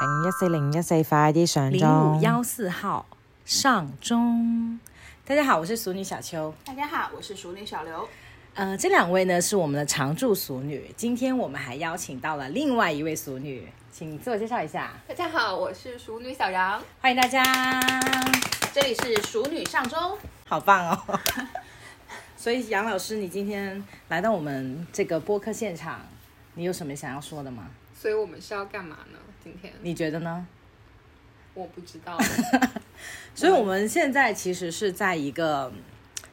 零一四零一四，快啲上零钟五。幺四号上中。大家好，我是熟女小秋。大家好，我是熟女小刘。呃，这两位呢是我们的常驻熟女。今天我们还邀请到了另外一位熟女，请自我介绍一下，大家好，我是熟女小杨，欢迎大家，这里是熟女上中，好棒哦！所以杨老师，你今天来到我们这个播客现场，你有什么想要说的吗？所以我们是要干嘛呢？今天你觉得呢？我不知道，所以我们现在其实是在一个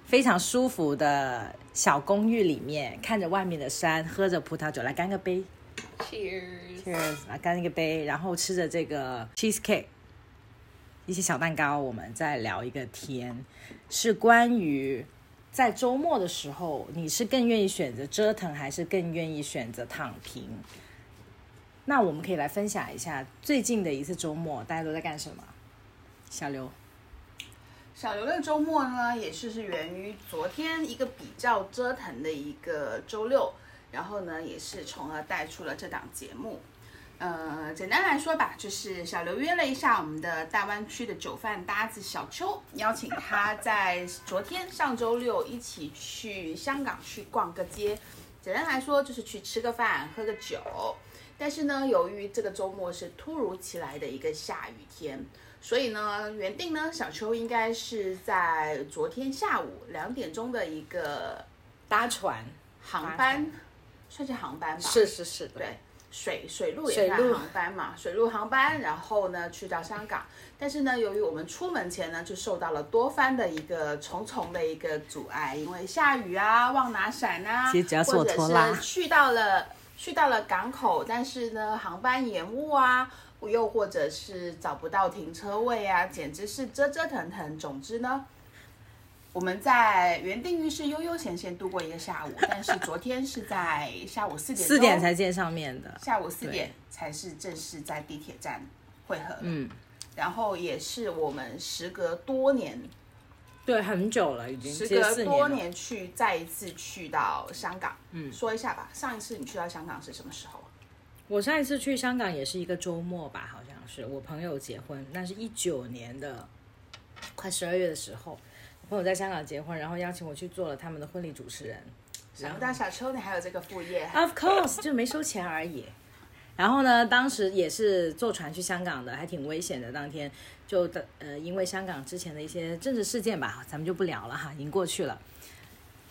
非常舒服的小公寓里面，看着外面的山，喝着葡萄酒，来干个杯 Cheers，，Cheers，来干一个杯，然后吃着这个 cheesecake，一些小蛋糕，我们再聊一个天，是关于在周末的时候，你是更愿意选择折腾，还是更愿意选择躺平？那我们可以来分享一下最近的一次周末，大家都在干什么？小刘。小刘的周末呢，也是是源于昨天一个比较折腾的一个周六，然后呢，也是从而带出了这档节目。呃，简单来说吧，就是小刘约了一下我们的大湾区的酒饭搭子小邱，邀请他在昨天上周六一起去香港去逛个街。简单来说，就是去吃个饭、喝个酒。但是呢，由于这个周末是突如其来的一个下雨天，所以呢，原定呢，小秋应该是在昨天下午两点钟的一个搭船，航班，算是航班吧？是是是的，对，水水路也水路航班嘛，水路航班，然后呢去到香港，但是呢，由于我们出门前呢就受到了多番的一个重重的一个阻碍，因为下雨啊，忘拿伞啊，或者是去到了去到了港口，但是呢航班延误啊，又或者是找不到停车位啊，简直是折折腾腾。总之呢。我们在原定于是悠悠闲闲度过一个下午，但是昨天是在下午四点四点才见上面的，下午四点才是正式在地铁站汇合，嗯，然后也是我们时隔多年，对，很久了，已经时隔多。年去再一次去到香港，嗯，说一下吧，上一次你去到香港是什么时候？我上一次去香港也是一个周末吧，好像是我朋友结婚，那是一九年的快十二月的时候，我朋友在香港结婚，然后邀请我去做了他们的婚礼主持人。想不到小秋你还有这个副业，Of course，就没收钱而已。然后呢，当时也是坐船去香港的，还挺危险的。当天就的呃，因为香港之前的一些政治事件吧，咱们就不聊了哈，已经过去了。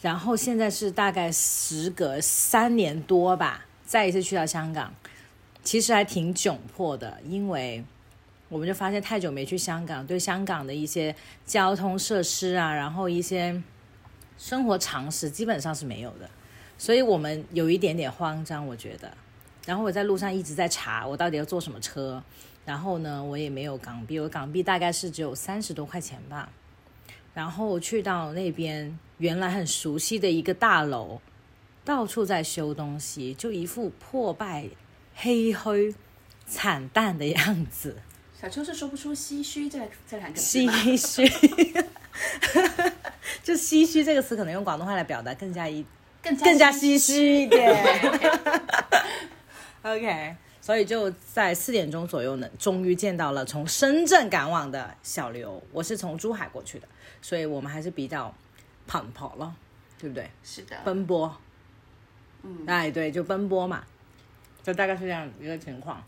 然后现在是大概时隔三年多吧，再一次去到香港，其实还挺窘迫的，因为我们就发现太久没去香港，对香港的一些交通设施啊，然后一些生活常识基本上是没有的。所以我们有一点点慌张，我觉得。然后我在路上一直在查我到底要坐什么车，然后呢，我也没有港币，我港币大概是只有三十多块钱吧。然后去到那边，原来很熟悉的一个大楼，到处在修东西，就一副破败、黑灰、惨淡的样子。小秋是说不出唏嘘这这两个字？唏嘘，就唏嘘这个词，可能用广东话来表达更加一更加更加唏嘘一点。OK，所以就在四点钟左右呢，终于见到了从深圳赶往的小刘。我是从珠海过去的，所以我们还是比较奔跑了，对不对？是的，奔波，嗯，哎，对，就奔波嘛，就大概是这样一个情况。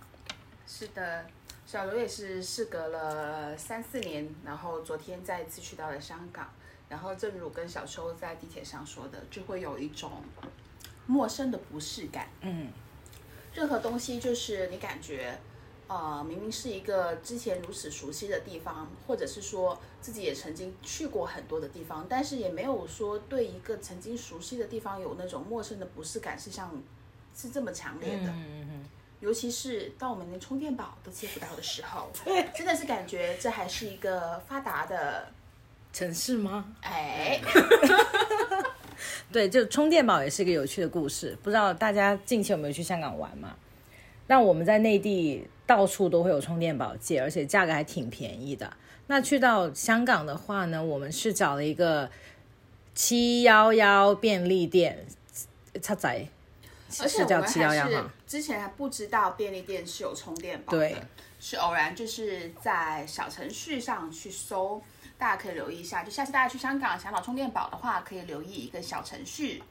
是的，小刘也是事隔了三四年，然后昨天再一次去到了香港。然后正如跟小秋在地铁上说的，就会有一种陌生的不适感。嗯，任何东西就是你感觉，呃，明明是一个之前如此熟悉的地方，或者是说自己也曾经去过很多的地方，但是也没有说对一个曾经熟悉的地方有那种陌生的不适感，是像是这么强烈的。嗯尤其是当我们连充电宝都借不到的时候，真的是感觉这还是一个发达的，城市吗？哎，对，就充电宝也是一个有趣的故事。不知道大家近期有没有去香港玩嘛？那我们在内地到处都会有充电宝借，而且价格还挺便宜的。那去到香港的话呢，我们是找了一个七幺幺便利店，七仔是叫七幺幺吗。之前还不知道便利店是有充电宝的，对，是偶然就是在小程序上去搜，大家可以留意一下。就下次大家去香港想找充电宝的话，可以留意一个小程序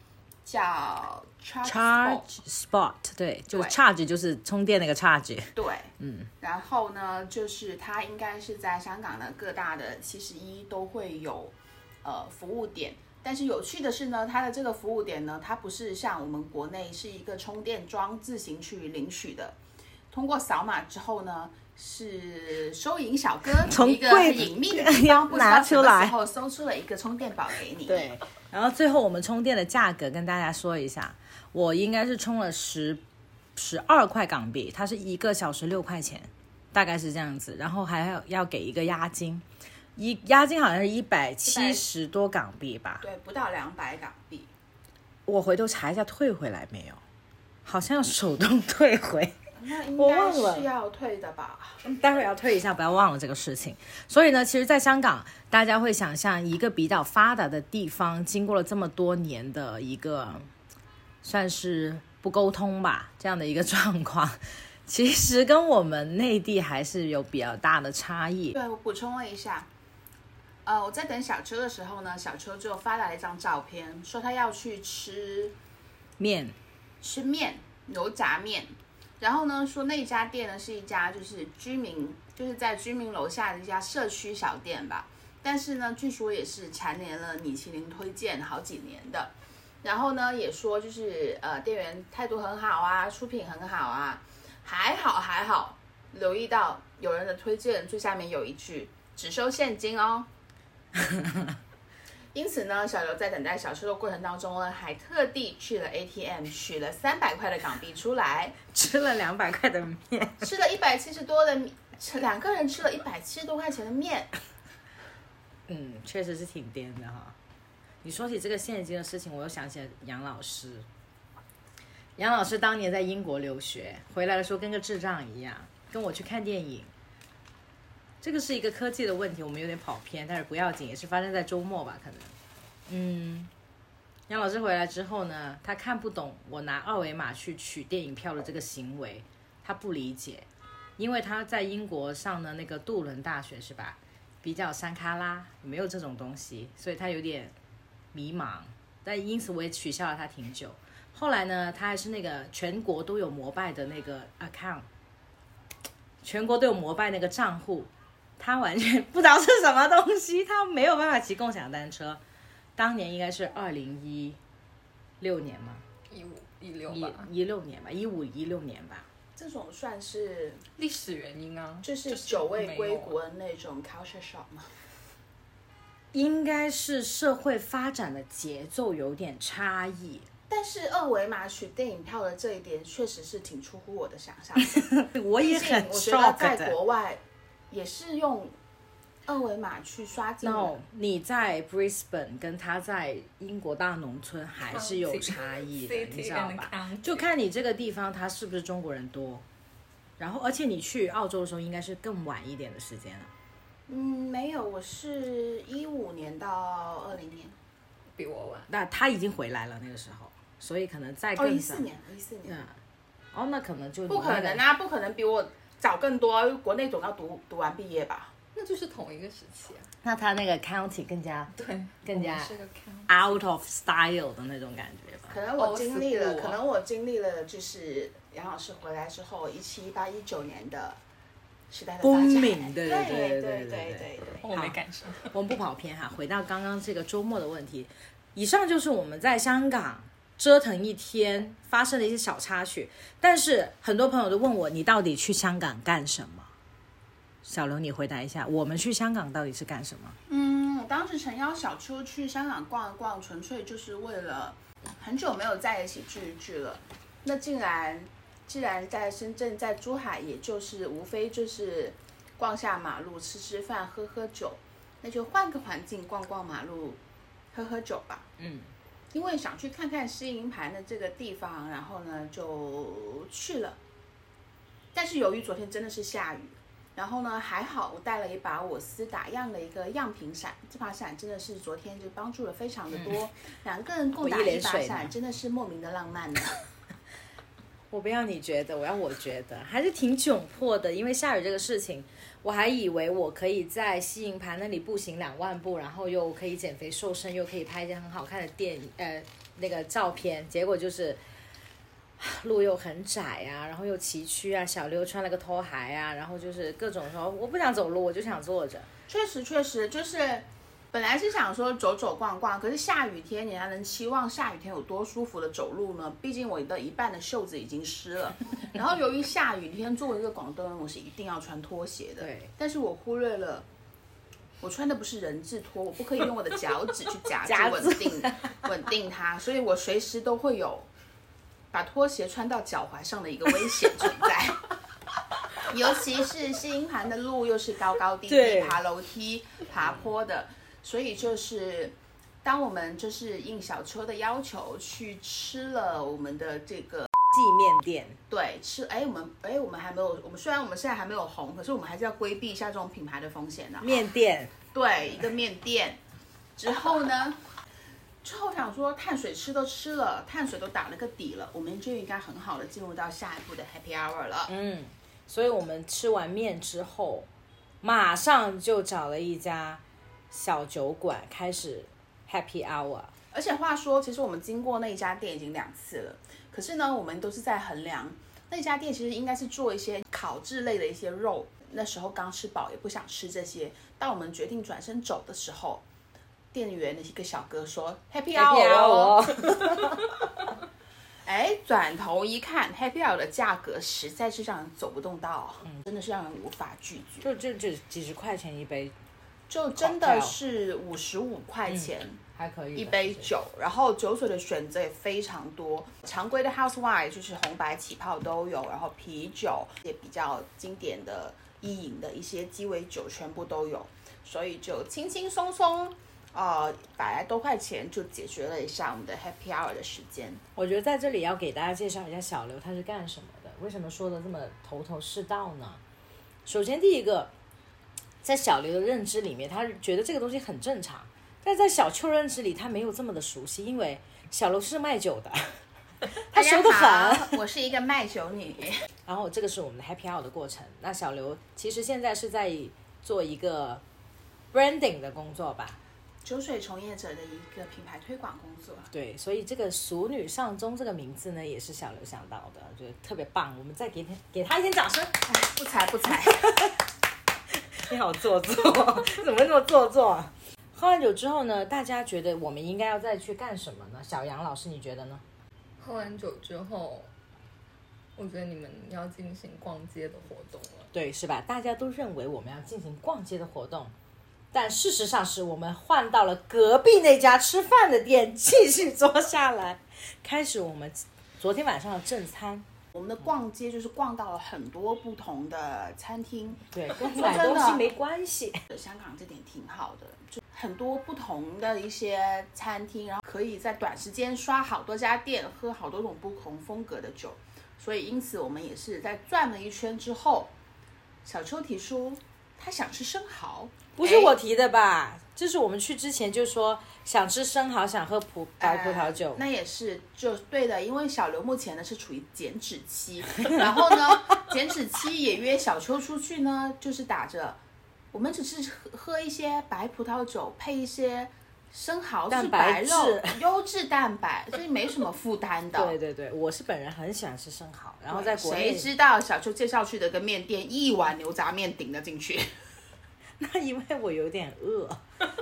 叫 Charge Spot Charge Spot，对，就 charge 就是充电那个 charge，对，嗯，然后呢，就是它应该是在香港的各大的七十一都会有呃服务点，但是有趣的是呢，它的这个服务点呢，它不是像我们国内是一个充电桩自行去领取的，通过扫码之后呢。是收银小哥 从一个柜很隐秘的地 拿出来然后搜出了一个充电宝给你。对，然后最后我们充电的价格跟大家说一下，我应该是充了十十二块港币，它是一个小时六块钱，大概是这样子，然后还要要给一个押金，一押金好像是一百七十多港币吧，对，不到两百港币。我回头查一下退回来没有，好像要手动 退回。那应我该忘了是要退的吧？待会儿要退一下，不要忘了这个事情。所以呢，其实，在香港，大家会想象一个比较发达的地方，经过了这么多年的一个算是不沟通吧，这样的一个状况，其实跟我们内地还是有比较大的差异。对，我补充了一下。呃，我在等小车的时候呢，小车就发来了一张照片，说他要去吃面吃面，油炸面。然后呢，说那家店呢是一家就是居民，就是在居民楼下的一家社区小店吧。但是呢，据说也是蝉联了米其林推荐好几年的。然后呢，也说就是呃，店员态度很好啊，出品很好啊，还好还好。留意到有人的推荐最下面有一句只收现金哦。因此呢，小刘在等待小车的过程当中呢，还特地去了 ATM 取了三百块的港币出来，吃了两百块的面，吃了一百七十多的米，吃两个人吃了一百七十多块钱的面。嗯，确实是挺颠的哈。你说起这个现金的事情，我又想起了杨老师。杨老师当年在英国留学，回来的时候跟个智障一样，跟我去看电影。这个是一个科技的问题，我们有点跑偏，但是不要紧，也是发生在周末吧，可能。嗯，杨老师回来之后呢，他看不懂我拿二维码去取电影票的这个行为，他不理解，因为他在英国上的那个杜伦大学是吧？比较山卡拉，没有这种东西，所以他有点迷茫。但因此我也取消了他挺久。后来呢，他还是那个全国都有膜拜的那个 account，全国都有膜拜那个账户，他完全不知道是什么东西，他没有办法骑共享单车。当年应该是二零一六年嘛，一五一六一吧，一六年吧，一五一六年吧。这种算是历史原因啊，就是久未归国的那种 culture shock 吗？应该是社会发展的节奏有点差异。但是二维码取电影票的这一点，确实是挺出乎我的想象的。我也很我觉得在。国外也是用二维码去刷进那。no，你在 Brisbane 跟他在英国大农村还是有差异的，你知道吧就看你这个地方它是不是中国人多，然后而且你去澳洲的时候应该是更晚一点的时间了。嗯，没有，我是一五年到二零年，比我晚。那他已经回来了那个时候，所以可能再哦，更早。一四年，一四年，嗯，哦，那可能就不可能啊，不可能比我找更多国内总要读读完毕业吧。那就是同一个时期、啊。那他那个 county 更加对，更加 out of style 的那种感觉吧。可能我经历了，可能我经历了，就是杨老师回来之后，一七、一八、一九年的。时公民，对对对对对对对,对，我没感受。我们不跑偏哈，回到刚刚这个周末的问题。以上就是我们在香港折腾一天发生了一些小插曲。但是很多朋友都问我，你到底去香港干什么？小刘，你回答一下，我们去香港到底是干什么？嗯，我当时诚邀小秋去香港逛一逛，纯粹就是为了很久没有在一起聚一聚了。那竟然，既然在深圳、在珠海，也就是无非就是逛下马路、吃吃饭、喝喝酒，那就换个环境逛逛马路、喝喝酒吧。嗯，因为想去看看试营盘的这个地方，然后呢就去了。但是由于昨天真的是下雨，然后呢还好我带了一把我私打样的一个样品伞，这把伞真的是昨天就帮助了非常的多，两个人共打我一一把伞真的是莫名的浪漫呢。我不要你觉得，我要我觉得，还是挺窘迫的。因为下雨这个事情，我还以为我可以在西营盘那里步行两万步，然后又可以减肥瘦身，又可以拍一些很好看的电影呃那个照片。结果就是路又很窄啊，然后又崎岖啊，小刘穿了个拖鞋啊，然后就是各种说我不想走路，我就想坐着。确实确实就是，本来是想说走走逛逛，可是下雨天你还能期望下雨天有多舒服的走路呢？毕竟我的一半的袖子已经湿了，然后由于下雨天作为一个广东人，我是一定要穿拖鞋的。对，但是我忽略了。我穿的不是人字拖，我不可以用我的脚趾去夹 住稳定稳定它，所以我随时都会有把拖鞋穿到脚踝上的一个危险存在。尤其是新盘的路又是高高低低、爬楼梯、爬坡的，所以就是当我们就是应小秋的要求去吃了我们的这个记面店，对吃，哎，我们哎我们还没有，我们虽然我们现在还没有红，可是我们还是要规避一下这种品牌的风险的。面店对，一个面店之后呢，之后想说碳水吃都吃了，碳水都打了个底了，我们就应该很好的进入到下一步的 Happy Hour 了。嗯，所以我们吃完面之后，马上就找了一家小酒馆开始 Happy Hour。而且话说，其实我们经过那家店已经两次了，可是呢，我们都是在衡量那家店其实应该是做一些烤制类的一些肉。那时候刚吃饱，也不想吃这些。当我们决定转身走的时候，店员的一个小哥说 “Happy Happy Hour”，哦 Hour，哎，转头一看，Happy Hour 的价格实在是让人走不动道，真的是让人无法拒绝。就就就几十块钱一杯，就真的是五十五块钱。还可以一杯酒，然后酒水的选择也非常多，常规的 house wine 就是红白起泡都有，然后啤酒也比较经典的意饮的一些鸡尾酒全部都有，所以就轻轻松松，呃，百来多块钱就解决了一下我们的 happy hour 的时间。我觉得在这里要给大家介绍一下小刘他是干什么的，为什么说的这么头头是道呢？首先第一个，在小刘的认知里面，他觉得这个东西很正常。但在小邱认知里，他没有这么的熟悉，因为小刘是卖酒的，他熟得很。好，我是一个卖酒女。然后这个是我们的 Happy Hour 的过程。那小刘其实现在是在做一个 branding 的工作吧？酒水从业者的一个品牌推广工作。对，所以这个“熟女上钟”这个名字呢，也是小刘想到的，觉得特别棒。我们再给他给他一点掌声。哎，不才不才。你好做作，怎么那么做作？啊喝完酒之后呢，大家觉得我们应该要再去干什么呢？小杨老师，你觉得呢？喝完酒之后，我觉得你们要进行逛街的活动了。对，是吧？大家都认为我们要进行逛街的活动，但事实上是我们换到了隔壁那家吃饭的店，继续坐下来，开始我们昨天晚上的正餐。我们的逛街就是逛到了很多不同的餐厅，对，买东西没关系。香港这点挺好的，就很多不同的一些餐厅，然后可以在短时间刷好多家店，喝好多种不同风格的酒。所以因此我们也是在转了一圈之后，小秋提出他想吃生蚝，不是我提的吧？这是我们去之前就说想吃生蚝，想喝葡白葡萄酒。呃那也是就对的，因为小刘目前呢是处于减脂期，然后呢减脂期也约小秋出去呢，就是打着我们只是喝喝一些白葡萄酒，配一些生蚝，是蛋白白肉质，优质蛋白，所以没什么负担的。对对对，我是本人很喜欢吃生蚝，然后在国内，谁知道小秋介绍去的一个面店，一碗牛杂面顶了进去。那因为我有点饿，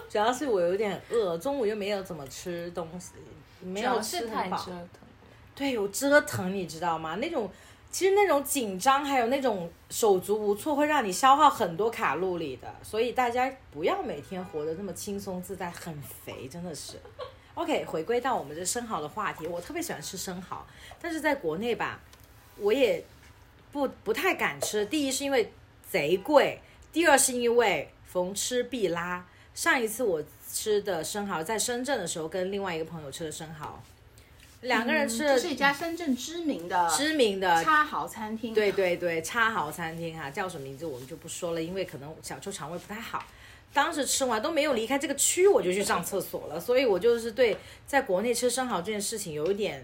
主要是我有点饿，中午又没有怎么吃东西，没有吃太饱。对，有折腾，你知道吗？那种其实那种紧张，还有那种手足无措，会让你消耗很多卡路里的。所以大家不要每天活得那么轻松自在，很肥，真的是。OK，回归到我们这生蚝的话题，我特别喜欢吃生蚝，但是在国内吧，我也不不太敢吃。第一是因为贼贵，第二是因为逢吃必拉。上一次我吃的生蚝在深圳的时候，跟另外一个朋友吃的生蚝，两个人吃的这是一家深圳知名的知名的叉豪餐厅。对对对，叉豪餐厅哈、叫什么名字我们就不说了，因为可能小邱肠胃不太好。当时吃完都没有离开这个区，我就去上厕所了，所以我就是对在国内吃生蚝这件事情有一点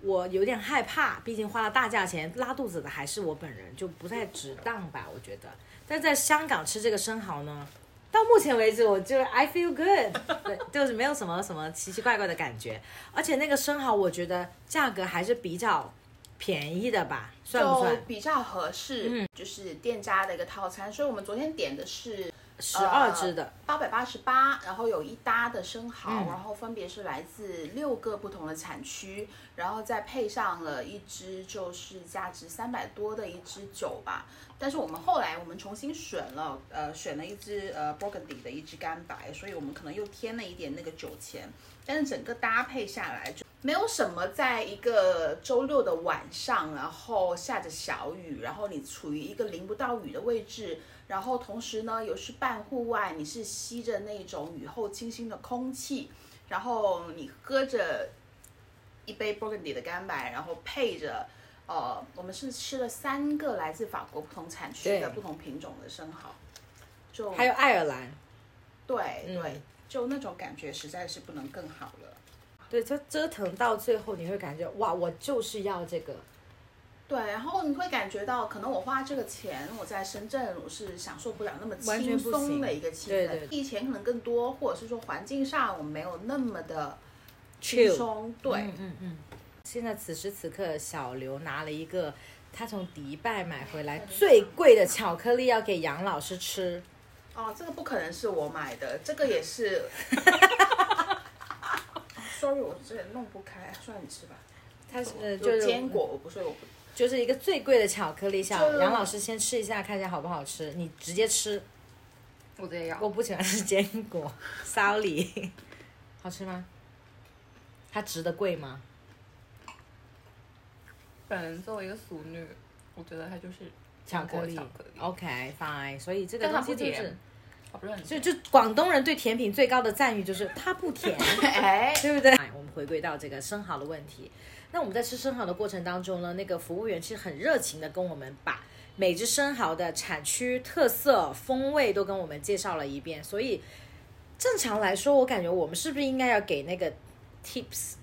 我有点害怕，毕竟花了大价钱拉肚子的还是我本人，就不太值当吧，我觉得。但在香港吃这个生蚝呢，到目前为止我就 I feel good，对，就是没有什么什么奇奇怪怪的感觉，而且那个生蚝我觉得价格还是比较便宜的吧，算不就算？比较合适，嗯就是店家的一个套餐。所以我们昨天点的是十二只的，八百八十八，然后有一搭的生蚝，嗯然后分别是来自六个不同的产区，然后再配上了一只就是价值三百多的一只酒吧。但是我们后来我们重新选了，呃，选了一支呃 Burgundy 的一支干白，所以我们可能又添了一点那个酒钱，但是整个搭配下来就没有什么在一个周六的晚上，然后下着小雨，然后你处于一个淋不到雨的位置，然后同时呢又是半户外，你是吸着那种雨后清新的空气，然后你喝着一杯 Burgundy 的干白，然后配着。呃，我们是吃了三个来自法国不同产区的不同品种的生蚝，就还有爱尔兰，对嗯对，就那种感觉实在是不能更好了。对，就折腾到最后，你会感觉哇，我就是要这个。对，然后你会感觉到，可能我花这个钱，我在深圳我是享受不了那么轻松的一个气氛，对对以前可能更多，或者是说环境上我没有那么的轻松。对，嗯嗯嗯。现在此时此刻，小刘拿了一个他从迪拜买回来最贵的巧克力，要给杨老师吃。哦，这个不可能是我买的，这个也是。Sorry，我这弄不开，算了你吃吧。它是呃，就是坚果，我不是我不。就是一个最贵的巧克力，小杨老师先吃一下，看一下好不好吃。你直接吃，我直接要。我不喜欢吃坚果。Sorry，好吃吗？它值得贵吗？本人作为一个俗女，我觉得它就是巧克力巧克力，OK fine，所以这个不东西就是甜，它不是很就就广东人对甜品最高的赞誉就是它不甜。哎，对不对？我们回归到这个生蚝的问题。那我们在吃生蚝的过程当中呢，那个服务员其实很热情的跟我们把每只生蚝的产区特色、风味都跟我们介绍了一遍。所以正常来说，我感觉我们是不是应该要给那个 tips？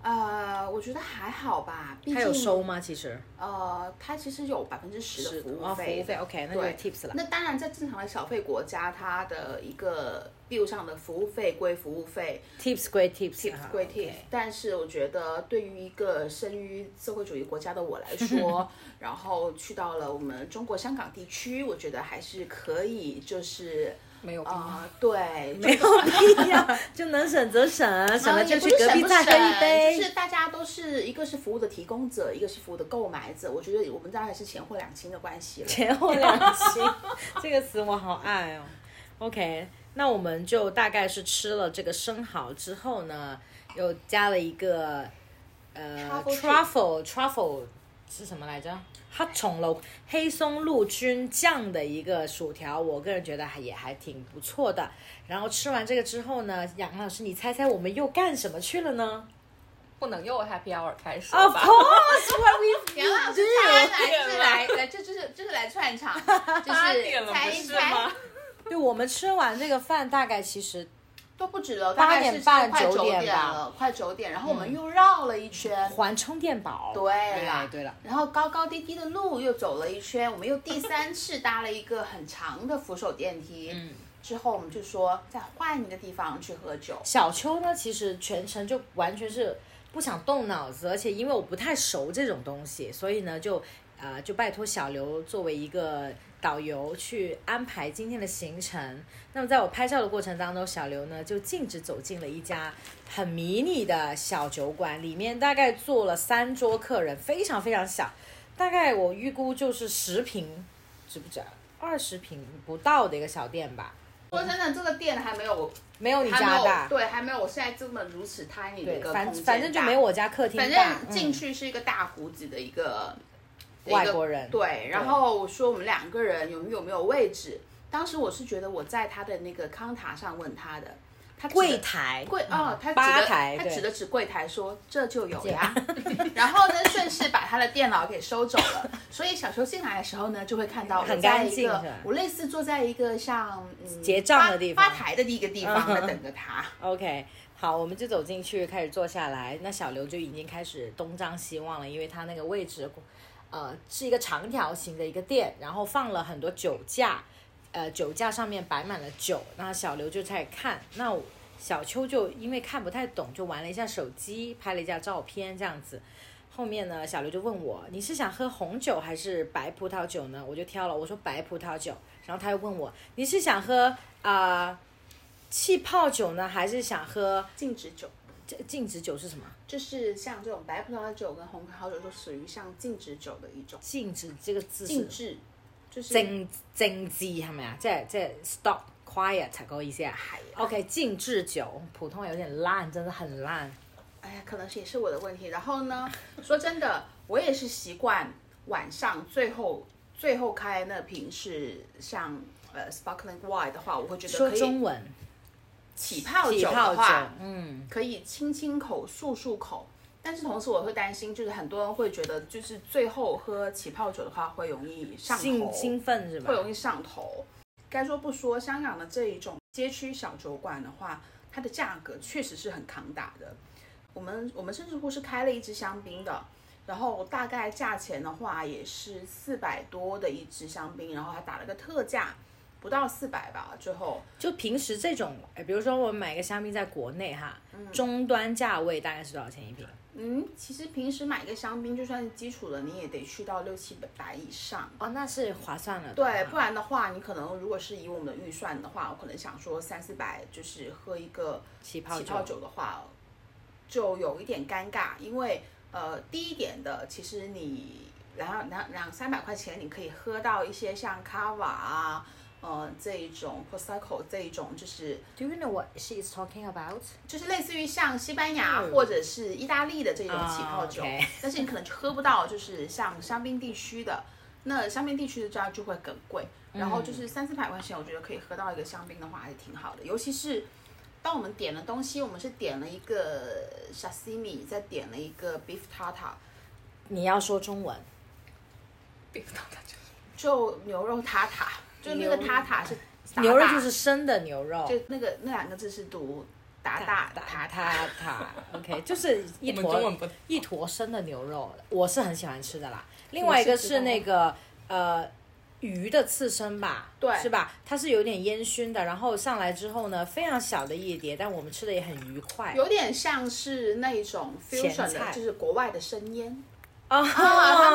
呃，我觉得还好吧，毕他有收吗？其实呃，他其实有百分之十的服务哦，服费，务费 OK，那就对 tips 了。那当然，在正常的小费国家，它的一个 bill 上的服务费归服务费 tips 归 tips，，tips 归 tips。但是我觉得，对于一个生于社会主义国家的我来说，然后去到了我们中国香港地区，我觉得还是可以，就是没有必要。啊、对，没有必要，就能省则省，省了就去隔壁再喝一杯。就是大家都是一个是服务的提供者，一个是服务的购买者。我觉得我们大概是钱货两清的关系了。前后两清，这个词我好爱哦。OK，那我们就大概是吃了这个生蚝之后呢，又加了一个呃 Truffle truffle truffle 是什么来着？黑松露黑松露菌酱的一个薯条，我个人觉得还也还挺不错的。然后吃完这个之后呢，杨老师，你猜猜我们又干什么去了呢不能又 Happy Hour 开始？Of 吧 course, what we 杨老师 do. 他来就是来来，这就是就是来串场，就是 猜一猜吗？对，我们吃完这个饭大概其实都不止了，八点半九九点了，快九点。然后我们又绕了一圈，还充电宝。对啦哎对了，然后高高低低的路又走了一圈，我们又第三次搭了一个很长的扶手电梯。嗯，之后我们就说再换一个地方去喝酒。小邱呢，其实全程就完全是不想动脑子，而且因为我不太熟这种东西，所以呢，就呃就拜托小刘作为一个导游去安排今天的行程。那么在我拍照的过程当中，小刘呢就径直走进了一家很迷你的小酒馆，里面大概坐了三桌客人，非常非常小，大概我预估就是十平，值不值？二十平不到的一个小店吧，说真的，这个店还没有没有你家大。对，还没有我现在这么如此 tiny 的，一个反空间反正就大没我家客厅反大。正进嗯去是一个大胡子的一个一个外国人。对，然后我说我们两个人有没有没有位置？当时我是觉得我在他的那个康塔上问他的，他柜台。柜哦，他吧台，对他指了指柜台说这就有呀，然后呢顺势把他的电脑给收走了，所以小球进来的时候呢，就会看到我很在一个干净我类似坐在一个像嗯结账的地方。吧吧台的一个地方在嗯。等着他。OK，好，我们就走进去，开始坐下来。那小刘就已经开始东张西望了，因为他那个位置，呃，是一个长条形的一个店，然后放了很多酒架，呃，酒架上面摆满了酒。那小刘就在看，那小秋就因为看不太懂，就玩了一下手机，拍了一下照片，这样子。后面呢，小刘就问我，你是想喝红酒还是白葡萄酒呢？我就挑了，我说白葡萄酒。然后他又问我，你是想喝啊？气泡酒呢，还是想喝静止酒？这静止酒是什么？就是像这种白葡萄酒跟红葡萄酒都属于像静止酒的一种。静止这个字静止就是静静止係咪啊？即係即係 stop quiet 嗰個意思啊？OK，静止酒，普通話有點爛，真的很爛。哎呀，可能是也是我的问题。然后呢，说真的，我也是习惯晚上最后最后开那瓶是像呃 sparkling wine 的话，我会觉得說可以中文，起泡酒的话，，嗯，可以清清口、漱漱口。但是同时我会担心，就是很多人会觉得，就是最后喝起泡酒的话会容易上頭，興興奮是吧会？容易上头。该说不说，香港的这一种街区小酒馆的话，它的价格确实是很扛打的。我们我们甚至乎是开了一支香槟的，然后大概价钱的话也是四百多的一支香槟，然后还打了个特價，不到四百吧，最后。就平时这种，哎比如说我买个香槟在国内哈，终端价位大概是多少钱一瓶？嗯，其实平时买一个香槟，就算是基础的，你也得去到六七百以上。哦，那是划算了对。不然的话，你可能如果是以我们的预算的话，我可能想说三四百，就是喝一个起泡酒起泡酒的话，就有一点尴尬，因为呃低一点的，其实你然后两两三百块钱，你可以喝到一些像卡瓦啊，呃这一种 prosecco 这一种，就是 Do you know what she is talking about？就是类似于像西班牙嗯或者是意大利的这种起泡酒，但是你可能就喝不到，就是像香槟地区的，那香槟地区的这样就会更贵。然后就是三四百块钱，我觉得可以喝到一个香槟的话还是挺好的。尤其是当我们点了东西，我们是点了一个 sashimi，再点了一个 beef tartar，你要说中文。就牛肉塔塔，就那个塔塔是打牛肉就是生的牛肉，就那个那两个字是讀打打打塔塔。塔塔，OK，就是一坨一坨生的牛肉，我是很喜欢吃的啦。另外一个是那个呃鱼的刺身吧，对是吧？它是有点烟熏的，然后上来之后呢，非常小的一碟，但我们吃的也很愉快。有点像是那种 fusion 的，就是国外的生腌啊，啊，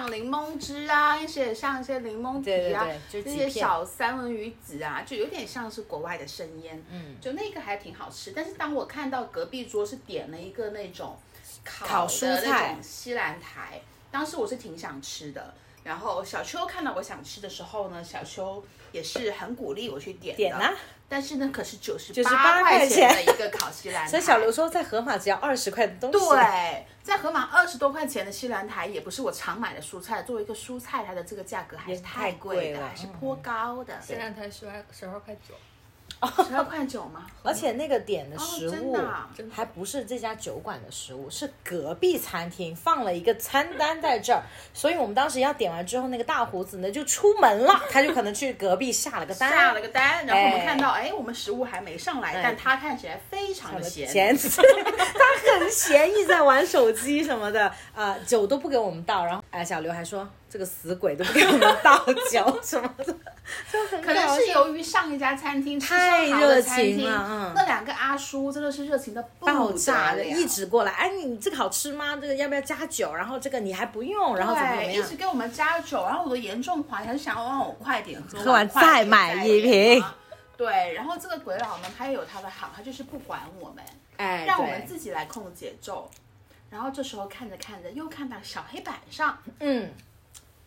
像柠檬汁啊，一些像一些柠檬皮啊，这些，小三文鱼子啊，就有点像是国外的生腌，嗯，就那个还挺好吃。但是当我看到隔壁桌是点了一个那种烤蔬菜那种西兰苔，当时我是挺想吃的。然后小秋看到我想吃的时候呢，小秋也是很鼓励我去点的。点啊！但是呢，可是九十98八块块钱钱的一个烤西兰台。所以小刘说，在盒马只要二十块的东西，对，在盒马二十多块钱的西兰台，也不是我常买的蔬菜。作为一个蔬菜，它的这个价格还是太太贵的，贵了还是颇高的。西兰苔十二十二块九，十二块九吗？而且那个点的食物还不是这家酒馆的食物，是隔壁餐厅放了一个餐单在这儿，所以我们当时要点完之后，那个大胡子呢就出门了，他就可能去隔壁下了个单，下了个单，然后我们哎看到，哎，我们食物还没上来，哎但他看起来非常的咸。闲，他很闲，一直在玩手机什么的，啊、酒都不给我们倒，然后哎，小刘还说这个死鬼都不给我们倒酒什么的，就很可能是由于上一家餐厅太热情了嗯那两个阿叔真的是热情的爆炸的，一直过来，哎，你这个好吃吗？这个要不要加酒？然后这个你还不用，然后怎么怎么样，一直？给我们加酒，然后我都严重怀疑他是想要让我快点喝喝完再买一瓶对，然后这个鬼佬呢，他也有他的好，他就是不管我们，哎，让我们自己来控节奏。然后这时候看着看着，又看到小黑板上嗯，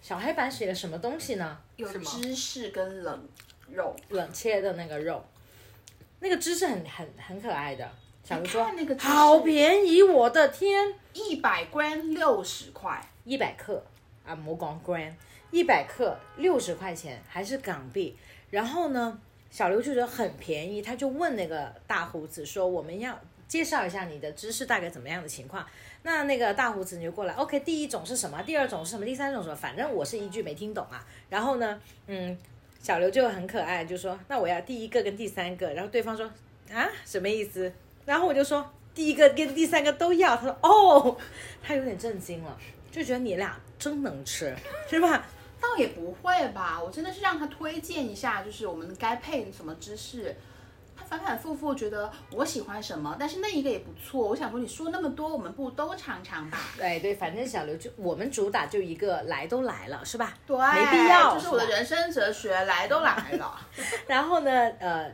小黑板写了什么东西呢？有芝士跟冷肉，冷切的那个肉，那个芝士很很很可爱的。小刘说那个好便宜，我的天，一百 gram 六十块，一百克啊，魔光 gram，一百克六十块钱，还是港币。然后呢，小刘就觉得很便宜，他就问那个大胡子说：“我们要介绍一下你的芝士大概怎么样的情况？”那那个大胡子你就过来，OK，第一种是什么？第二种是什么？第三种什么？反正我是一句没听懂啊。然后呢，嗯，小刘就很可爱，就说：“那我要第一个跟第三个。”然后对方说：“啊，什么意思？然后我就说第一个跟第三个都要，他说哦，他有点震惊了，就觉得你俩真能吃，是吧？倒也不会吧，我真的是让他推荐一下，就是我们该配什么芝士。他反反复复觉得我喜欢什么，但是那一个也不错。我想说，你说那么多，我们不都尝尝吧？对对，反正小刘就我们主打就一个来都来了，是吧？对，没必要，这是我的人生哲学，来都来了。然后呢，呃，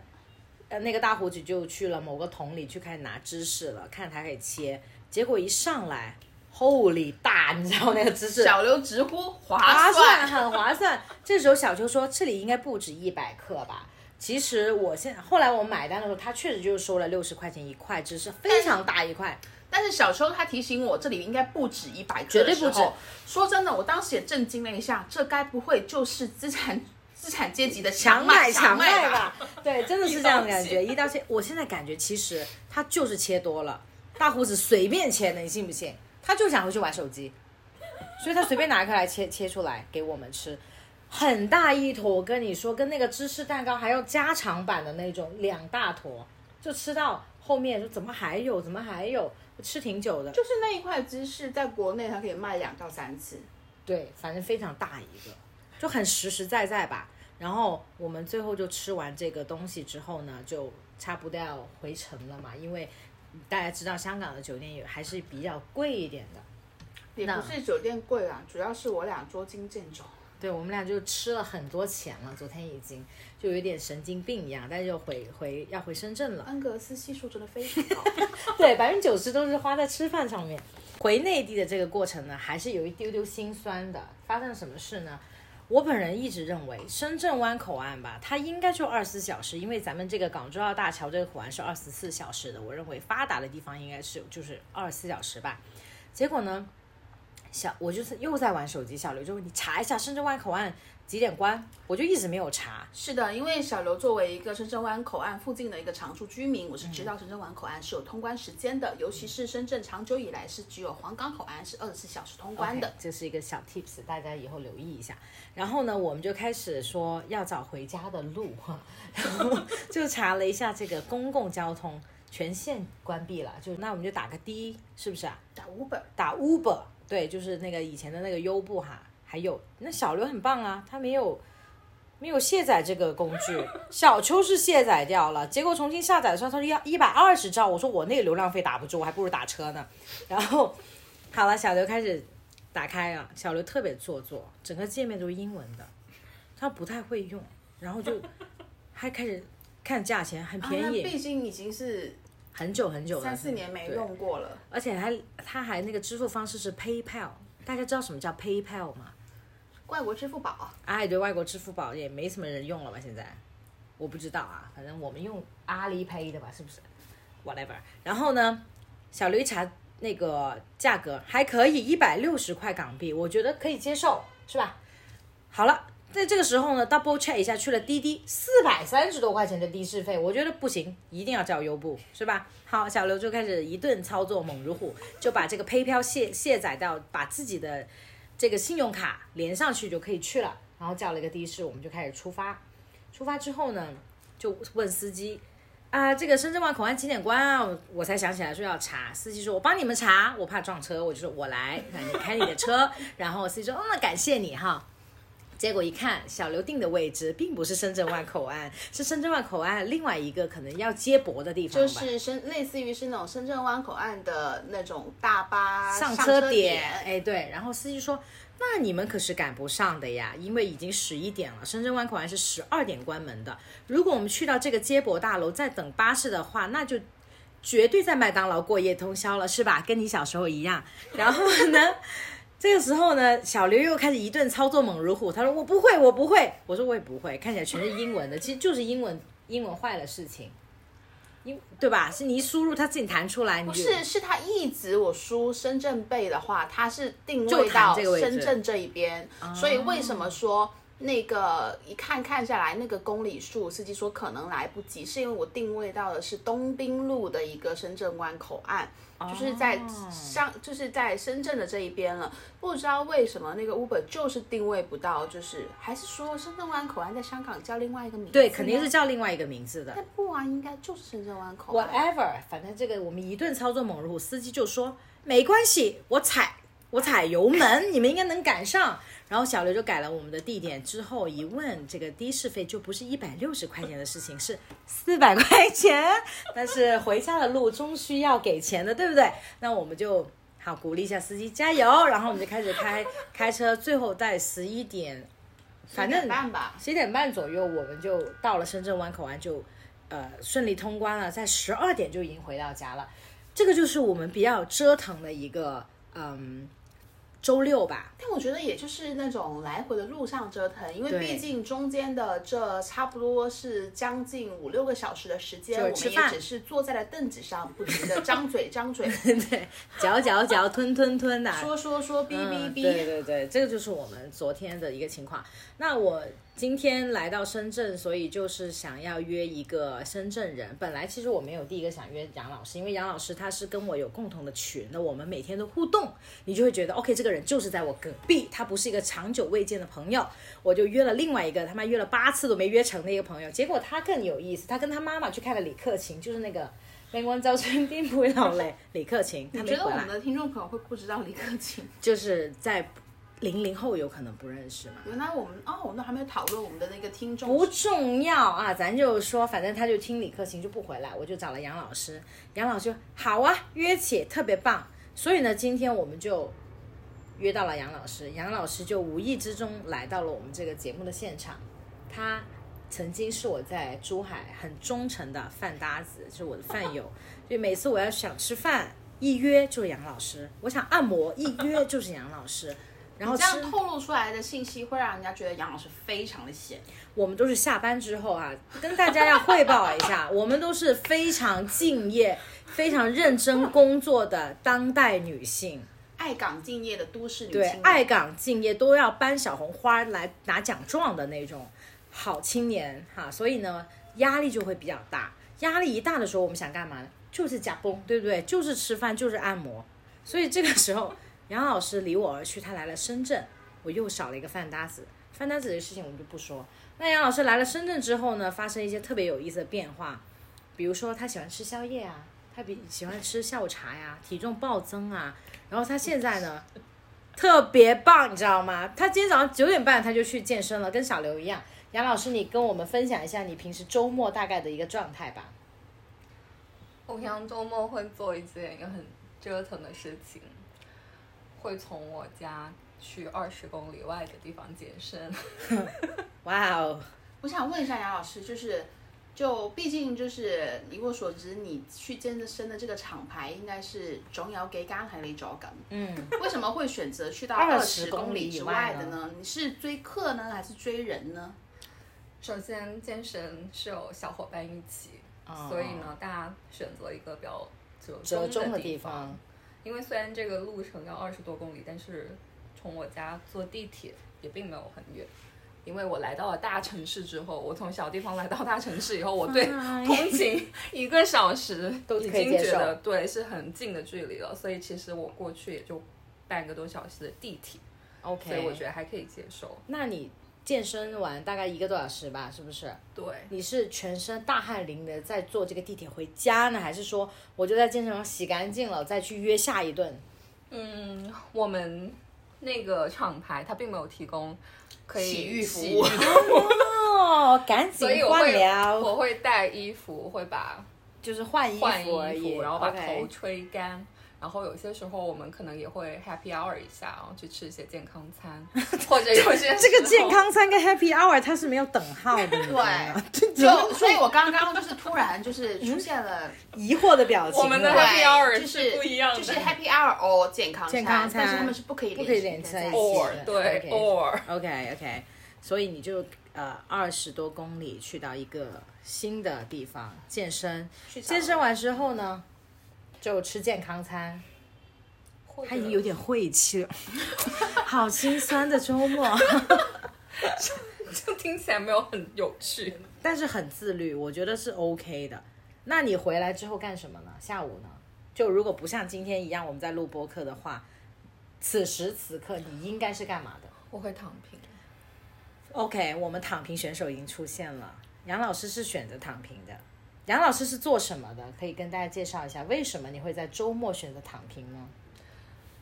呃，那个大胡子就去了某个桶里去开始拿芝士了，看他可以切。结果一上来，Holy 大，你知道那个芝士小刘直呼划算，很划算。这时候小秋说：“这里应该不止一百克吧？”其实我现后来我买单的时候，他确实就是收了六十块钱一块只是，非常大一块。但是小时候他提醒我，这里应该不止一百克，绝对不止。说真的，我当时也震惊了一下，这该不会就是资产资产阶级的强买强卖吧？对，真的 是这样的感觉。一一刀切，我现在感觉其实他就是切多了，大胡子随便切的，你信不信？他就想回去玩手机，所以他随便拿一颗来切切出来给我们吃，很大一坨。我跟你说，跟那个芝士蛋糕还要加长版的那种，两大坨，就吃到后面说怎么还有，怎么还有，吃挺久的。就是那一块芝士，在国内它可以卖两到三次。对，反正非常大一个，就很实实在在吧。然后我们最后就吃完这个东西之后呢，就差不多要回城了嘛，因为大家知道香港的酒店也还是比较贵一点的。也不是酒店贵啊，主要是我俩捉襟见肘。对我们俩就吃了很多钱了，昨天已经就有点神经病一样，但是又回回要回深圳了。恩格斯系数真的非常高。对，百分之九十都是花在吃饭上面。回内地的这个过程呢，还是有一丢丢心酸的。发生了什么事呢？我本人一直认为深圳湾口岸吧，它应该就二十四小时，因为咱们这个港珠澳大桥这个口岸是二十四小时的。我认为发达的地方应该是就是二十四小时吧。结果呢，小我就是又在玩手机，小刘就问你查一下深圳湾口岸几点关，我就一直没有查。是的，因为小刘作为一个深圳湾口岸附近的一个常住居民，我是知道深圳湾口岸是有通关时间的，尤其是深圳长久以来是只有黄港口岸是二十四小时通关的。这是一个小 tips，大家以后留意一下。然后呢，我们就开始说要找回家的路哈，然后 就查了一下这个公共交通全线关闭了，就那我们就打个的，是不是啊？打 Uber，打 Uber，对，就是那个以前的那个优步哈。还有那小刘很棒啊，他没有没有卸载这个工具，小邱是卸载掉了，结果重新下载的时候，他说要一百二十兆，我说我那个流量费打不住，我还不如打车呢。然后好了，小刘开始打开啊，小刘特别做作，整个界面都是英文的，他不太会用，然后就 还开始看价钱，很便宜，毕竟已经是很久很久了，三四年没用过了。而且还他还那个支付方式是 PayPal，大家知道什么叫 PayPal 吗？外国支付宝，哎，对，外国支付宝也没什么人用了吧？现在我不知道啊，反正我们用阿里 Pay 的吧，是不是？Whatever。然后呢，小刘一查那个价格还可以，一百六十块港币，我觉得可以接受，是吧？好了，在这个时候呢，double check 一下去了滴滴，四百三十多块钱的的士费，我觉得不行，一定要叫优步，是吧？好，小刘就开始一顿操作猛如虎，就把这个 PayPal 卸卸载到，把自己的这个信用卡连上去就可以去了。然后叫了一个的士，我们就开始出发。出发之后呢，就问司机啊，这个深圳湾口岸几点关啊？我才想起来说要查。司机说，我帮你们查，我怕撞车，我就说我来，你开你的车。然后司机说，嗯，那感谢你哈。结果一看，小刘定的位置并不是深圳湾口岸，是深圳湾口岸另外一个可能要接驳的地方吧。就是深类似于是那种深圳湾口岸的那种大巴上车车点，哎，对，然后司机说，那你们可是赶不上的呀，因为已经十一点了，深圳湾口岸是十二点关门的。如果我们去到这个接驳大楼再等巴士的话，那就绝对在麦当劳过夜通宵了，是吧？跟你小时候一样。然后呢，这个时候呢，小刘又开始一顿操作猛如虎，他说我不会，我不会，我说我也不会，看起来全是英文的，其实就是英文英文坏了事情。因对吧？是你一输入，它自己弹出来，你不是是他一直我输深圳贝的话，它是定位到深圳这一边，所以为什么说那个一看看下来，那个公里数，司机说可能来不及，是因为我定位到的是东滨路的一个深圳湾口岸，就是在上，就是在深圳的这一边了。不知道为什么那个 Uber 就是定位不到，就是还是说深圳湾口岸在香港叫另外一个名字？对，肯定是。叫另外一个名字的。但不啊，应该就是深圳湾口岸。Whatever，反正这个我们一顿操作猛如虎，司机就说没关系，我踩我踩油门，你们应该能赶上。然后小刘就改了我们的地点之后，一问这个的士费就不是一百六十块钱的事情，是四百块钱。但是回家的路终需要给钱的，对不对？那我们就好鼓励一下司机加油，然后我们就开始开开车，最后在十一点，反正10点半吧十一点半左右，我们就到了深圳湾口岸就，呃顺利通关了，在十二点就已经回到家了。这个就是我们比较折腾的一个嗯周六吧。但我觉得也就是那种来回的路上折腾，因为毕竟中间的这差不多是将近五六个小时的时间，我们也只是坐在了凳子上，不停的张嘴张嘴，对，嚼嚼嚼，吞吞吞的、说说说，哔哔嗯，哔。对对对，这个就是我们昨天的一个情况。那我今天来到深圳，所以就是想要约一个深圳人。本来其实我没有第一个想约杨老师，因为杨老师他是跟我有共同的群的，我们每天都互动，你就会觉得 OK，这个人就是在我隔壁，他不是一个长久未见的朋友。我就约了另外一个他妈约了八次都没约成的一个朋友，结果他更有意思，他跟他妈妈去看了李克勤，就是那个《阳光照春天不会老嘞》李克勤，你觉得我们。的听众朋友会不知道李克勤？就是在零零后有可能不认识嘛，原来我们哦，我们还没有讨论我们的那个听众。不重要啊，咱就说，反正他就听李克勤就不回来，我就找了杨老师，杨老师好啊，约起特别棒，所以呢，今天我们就约到了杨老师，杨老师就无意之中来到了我们这个节目的现场，他曾经是我在珠海很忠诚的饭搭子，就是我的饭友，就每次我要想吃饭，一约就是杨老师，我想按摩，一约就是杨老师。然后这样透露出来的信息会让人家觉得杨老师非常的闲。我们都是下班之后啊，跟大家要汇报一下，我们都是非常敬业、非常认真工作的当代女性，爱岗敬业的都市女对青，年，爱岗敬业都要搬小红花来拿奖状的那种好青年哈，所以呢，压力就会比较大。压力一大的时候，我们想干嘛呢？就是加崩，对不对？就是吃饭，就是按摩。所以这个时候，杨老师离我而去，他来了深圳，我又少了一个饭搭子。饭搭子的事情我们就不说。那杨老师来了深圳之后呢，发生一些特别有意思的变化，比如说他喜欢吃宵夜啊，他比喜欢吃下午茶呀，体重暴增啊。然后他现在呢，特别棒，你知道吗？他今天早上九点半他就去健身了，跟小刘一样。杨老师，你跟我们分享一下你平时周末大概的一个状态吧。我平常周末会做一件一个很折腾的事情，会从我家去二十公里外的地方健身。哇哦，我想问一下杨老师，就是就毕竟就是以我所知，你去健身的这个厂牌应该是总有幾間係你做緊，嗯，为什么会选择去到20二十公里以外的呢？你是追客呢，还是追人呢？首先，健身是有小伙伴一起，哦所以呢，大家选择一个比较折折中的的地方方。因为虽然这个路程要二十多公里，但是从我家坐地铁也并没有很远。因为我来到了大城市之后，我从小地方来到大城市以后，我对哎 通勤一个小时都已经觉得对是很近的距离了，所以其实我过去也就半个多小时的地铁，OK，所以我觉得还可以接受。那你健身完大概一个多小时吧，是不是？对，你是全身大汗淋漓在坐这个地铁回家呢，还是说我就在健身房洗干净了再去约下一顿？嗯，我们那个厂牌它并没有提供可以洗浴服务哦，赶紧换了，我会带衣服，会把就是换衣服而已，然后把头吹干。然后有些时候我们可能也会 happy hour 一下，然后去吃一些健康餐，或者有些这个健康餐跟 Happy Hour 它是没有等号的，对，就所以，我刚刚就是突然就是出现了，疑惑的表情。我们的 happy hour 就是不一样的。就是 Happy Hour 哦，健康健康餐但是他们是不可以不可以连连在在一起的。对 or OK OK，所以你就呃二十多公里去到一个新的地方健身，健身完之后呢，就吃健康餐。他已经有点晦气了，好心酸的周末。就听起来没有很有趣。但是很自律，我觉得是 OK 的。那你回来之后干什么呢？下午呢？就如果不像今天一样我们在录播课的话，此时此刻你应该是干嘛的我会躺平，？OK，我们躺平选手已经出现了。杨老师是选择躺平的。杨老师是做什么的？可以跟大家介绍一下，为什么你会在周末选择躺平呢？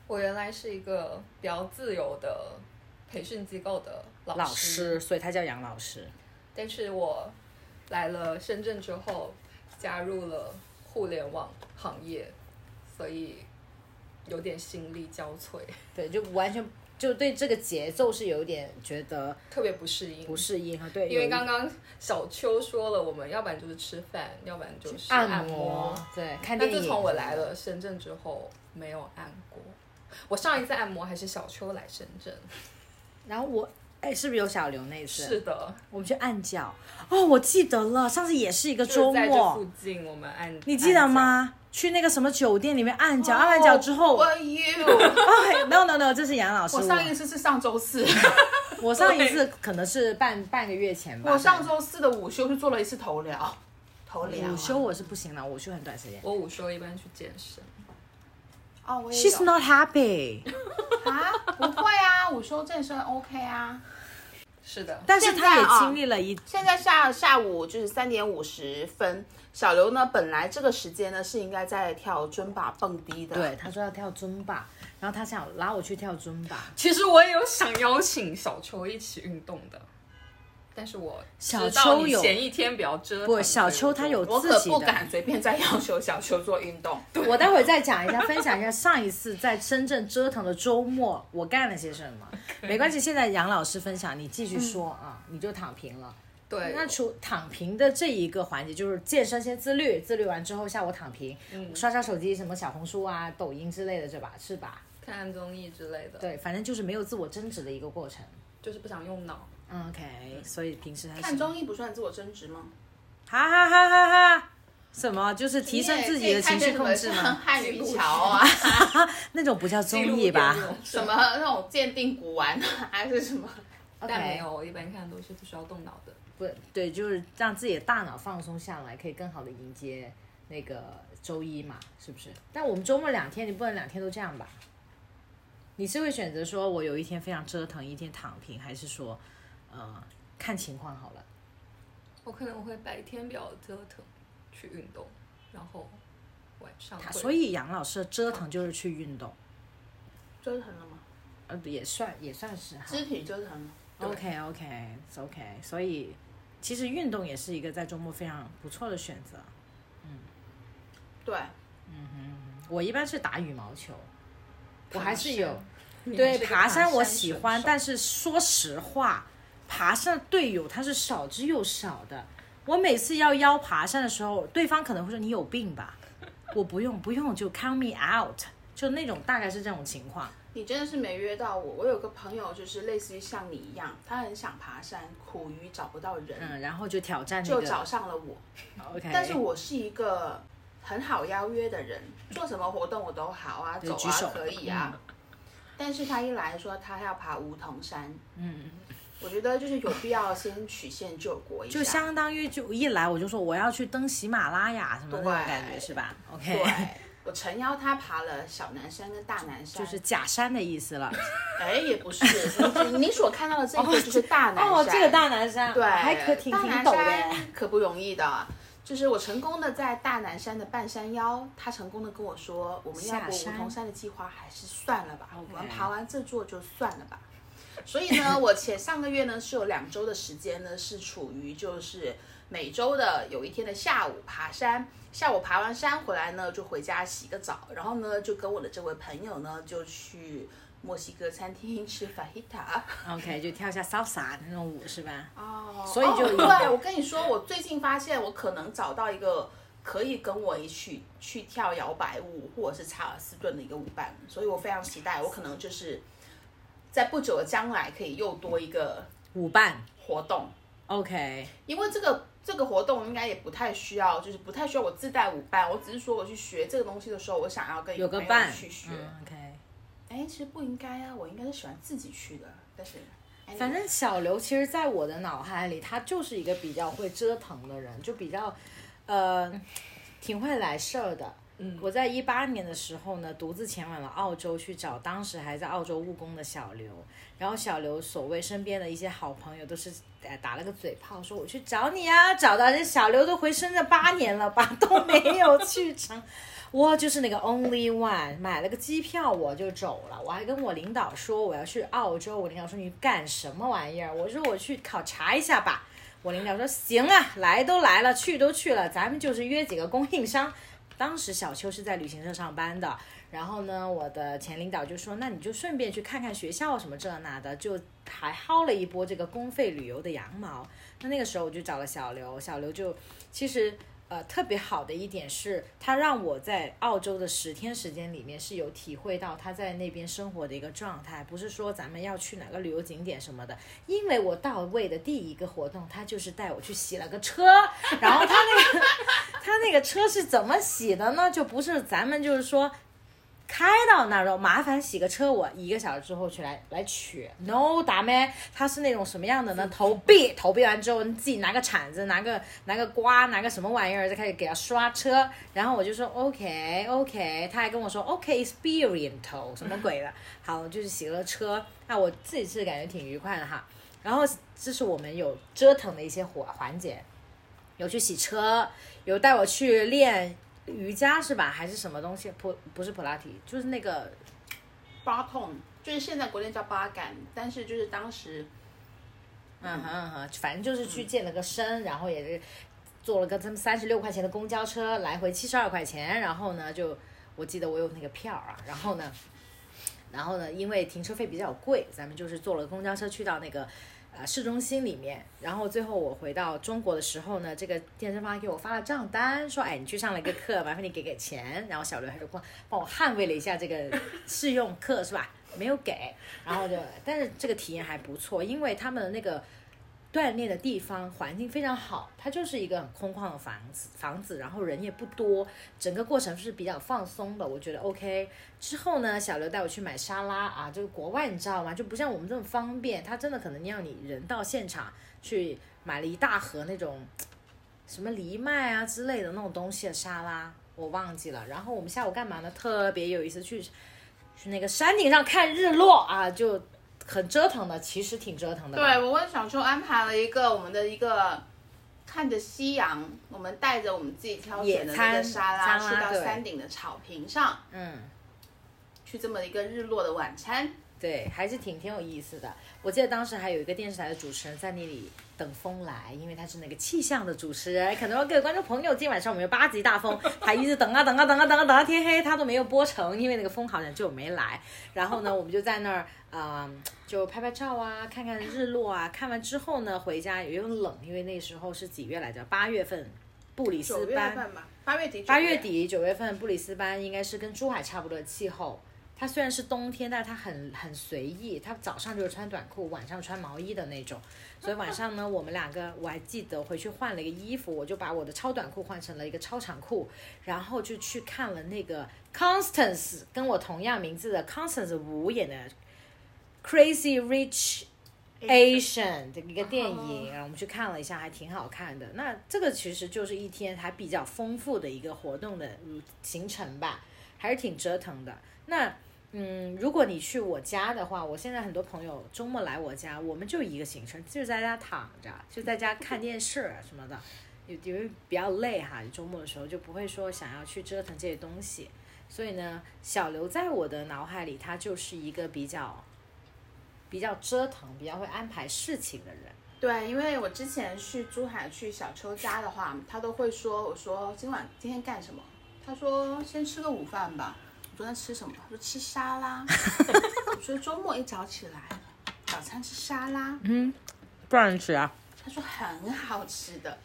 我原来是一个比较自由的培训机构的老老师，所以他叫杨老师。但是我来了深圳之后，加入了互联网行业，所以有点心力交瘁，对，就完全就对这个节奏是有点觉得特别不适应。不适应啊。对，因为刚刚小秋说了，我们要不然就是吃饭，要不然就是按摩。对，看电影。但自从我来了深圳之后，没有按过。我上一次按摩还是小秋来深圳。然后我，哎，是不是有小刘那次？是的，我们去按脚。哦，我记得了，上次也是一个周末附，近我们按。你记得吗？去那个什么酒店里面按脚，按完脚之后，，no no no，这是杨老师。我上一次是上周四，我上一次可能是半半个月前吧。我上周四的午休是做了一次头疗，头疗啊午休我是不行了，午休很短时间。我午休一般去健身。哦，我也 She's not happy，啊，不会啊，午休健身 OK 啊。是的，但是他也啊经历了一现在下下午就是三点五十分，小刘呢本来这个时间呢是应该在跳尊巴蹦迪的，对，他说要跳尊巴，然后他想拉我去跳尊巴。其实我也有想邀请小秋一起运动的，但是我小秋有前一天比较折腾。不，小秋他有我可不自己的。敢随便再 要求小秋做运动。我待会儿再讲一下，分享一下上一次在深圳折腾的周末我干了些什么。没关系，现在杨老师分享，你继续说啊，你就躺平了。对，那除躺平的这一个环节，就是健身先自律，自律完之后下午躺平，刷刷手机，什么小红书啊、抖音之类的，这吧，是吧？看看综艺之类的，对，反正就是没有自我增值的一个过程。就是不想用脑。嗯 OK，所以平时还是看中医不算自我增值吗？哈哈哈哈哈，什么就是提升自己的情绪控制吗？汉语桥啊，那种不叫综艺吧什么那种鉴定古玩啊，还是什么？但没？OK，有，我一般看都是不需要动脑的。不对，就是让自己的大脑放松下来，可以更好的迎接那个周一嘛，是不是？但我们周末两天，你不能两天都这样吧？你是会选择说我有一天非常折腾，一天躺平，还是说，呃，看情况好了？我可能会白天比较折腾，去运动，然后晚上所以杨老师的折腾就是去运动，折腾了吗？呃，也算也算是哈。肢体折腾了。OK OK OK，所以其实运动也是一个在周末非常不错的选择。嗯对，嗯哼我一般是打羽毛球，我还是有对爬山我喜欢，但是说实话，爬山队友他是少之又少的。我每次要邀爬山的时候，对方可能会说你有病吧，我不用不用就 count me out，就那种大概是这种情况。你真的是没约到我。我有个朋友就是类似于像你一样，他很想爬山，苦于找不到人，嗯，然后就挑战那就找上了我。OK，但是我是一个很好邀约的人，做什么活动我都好啊，走啊可以啊。但是他一来说他要爬梧桐山，嗯，我觉得就是有必要先曲线救国一下。就相当于就一来我就说我要去登喜马拉雅什么的那种感觉是吧？OK，对，我诚邀他爬了小南山跟大南山，就是假山的意思了。哎也不是，你你所看到的这个就是大南山。哦，这个大南山对，还可挺挺陡的。山可不容易的。就是我成功的在大南山的半山腰，他成功的跟我说，我们要不梧桐山的计划还是算了吧我们爬完这座就算了吧。所以呢，我前上个月呢是有两周的时间呢，是处于就是每周的有一天的下午爬山，下午爬完山回来呢就回家洗个澡，然后呢就跟我的这位朋友呢就去墨西哥餐厅吃 fajita。OK，就跳一下 salsa 的那种舞是吧？哦，所以就对我跟你说，我最近发现我可能找到一个可以跟我一起去跳摇摆舞或者是查尔斯顿的一个舞伴，所以我非常期待，我可能就是在不久的将来可以又多一个舞伴活动，OK，因为这个这个活动应该也不太需要，就是不太需要我自带舞伴，我只是说我去学这个东西的时候，我想要跟有个伴去学。嗯 OK。哎、其实不应该啊，我应该是喜欢自己去的，但是反正小刘其实在我的脑海里，他就是一个比较会折腾的人，就比较，呃，挺会来事儿的。嗯我在一八年的时候呢，独自前往了澳洲去找当时还在澳洲务工的小刘，然后小刘所谓身边的一些好朋友都是呃打了个嘴炮，说我去找你啊，找到这小刘都回深圳八年了吧，都没有去成。我就是那个 only one，买了个机票我就走了。我还跟我领导说我要去澳洲，我领导说你干什么玩意儿？我说我去考察一下吧。我领导说行啊，来都来了，去都去了，咱们就是约几个供应商。当时小邱是在旅行社上班的，然后呢，我的前领导就说，那你就顺便去看看学校什么这那的，就还薅了一波这个公费旅游的羊毛。那那个时候我就找了小刘，小刘就其实呃特别好的一点是，他让我在澳洲的十天时间里面是有体会到他在那边生活的一个状态，不是说咱们要去哪个旅游景点什么的，因为我到位的第一个活动，他就是带我去洗了个车，然后他那个 他那个车是怎么洗的呢？就不是咱们就是说。开到那儿了，麻烦洗个车，我一个小时之后去来来取。No，大妹，他是那种什么样的呢？投币，投币完之后，你自己拿个铲子，拿个拿个刮，拿个什么玩意儿，就开始给他刷车。然后我就说 OK OK，他还跟我说 OK，experience 什么鬼的。好，就是洗了车，那我自己是感觉挺愉快的哈。然后这是我们有折腾的一些环环节，有去洗车，有带我去练瑜伽是吧？还是什么东西？普不是普拉提，就是那个八痛就是现在国内叫八感，但是就是当时嗯哼嗯哼，反正就是去健了个身，然后也是坐了个他们三十六块钱的公交车，来回七十二块钱，然后呢就我记得我有那个票啊，然后呢，然后呢因为停车费比较贵，咱们就是坐了公交车去到那个。呃，市中心里面，然后最后我回到中国的时候呢，这个健身房给我发了账单，说，哎，你去上了一个课，麻烦你给给钱。然后小刘还是帮帮我捍卫了一下这个试用课，是吧？没有给，然后就，但是这个体验还不错，因为他们的那个锻炼的地方环境非常好，它就是一个很空旷的房子，房子，然后人也不多，整个过程是比较放松的，我觉得 OK。之后呢，小刘带我去买沙拉啊，就是国外你知道吗？就不像我们这么方便，他真的可能要你人到现场去买了一大盒那种什么藜麦啊之类的那种东西的沙拉，我忘记了。然后我们下午干嘛呢？特别有意思，去去那个山顶上看日落啊，就很折腾的，其实挺折腾的。对我为小秋安排了一个我们的一个看着夕阳，我们带着我们自己挑选的那个沙拉去到山顶的草坪上，嗯。去这么一个日落的晚餐。对，还是挺挺有意思的。我记得当时还有一个电视台的主持人在那里等风来，因为他是那个气象的主持人。可能各位观众朋友，今晚上我们有八级大风，他一直等啊等啊等啊等啊等到天黑，他都没有播成，因为那个风好像就没来。然后呢，我们就在那儿，嗯、就拍拍照啊，看看日落啊。看完之后呢，回家也有点冷，因为那时候是几月来着？八月份，布里斯班。八月底。八月。底九月份，布里斯班应该是跟珠海差不多的气候。它虽然是冬天，但是它很很随意。它早上就是穿短裤，晚上穿毛衣的那种。所以晚上呢，我们两个我还记得回去换了一个衣服，我就把我的超短裤换成了一个超长裤，然后就去看了那个 Constance 跟我同样名字的 Constance 吴演的 Crazy Rich Asian 的一个电影，然后我们去看了一下，还挺好看的。那这个其实就是一天还比较丰富的一个活动的嗯行程吧，还是挺折腾的。那嗯，如果你去我家的话，我现在很多朋友周末来我家，我们就一个行程，就是在家躺着，就在家看电视什么的。有因为比较累哈，周末的时候就不会说想要去折腾这些东西。所以呢，小刘在我的脑海里，他就是一个比较比较折腾、比较会安排事情的人。对，因为我之前去珠海去小秋家的话，他都会说，我说今晚今天干什么？他说先吃个午饭吧。我说那吃什么？他说吃沙拉。我说周末一早起来，早餐吃沙拉。嗯不然吃啊？他说很好吃的。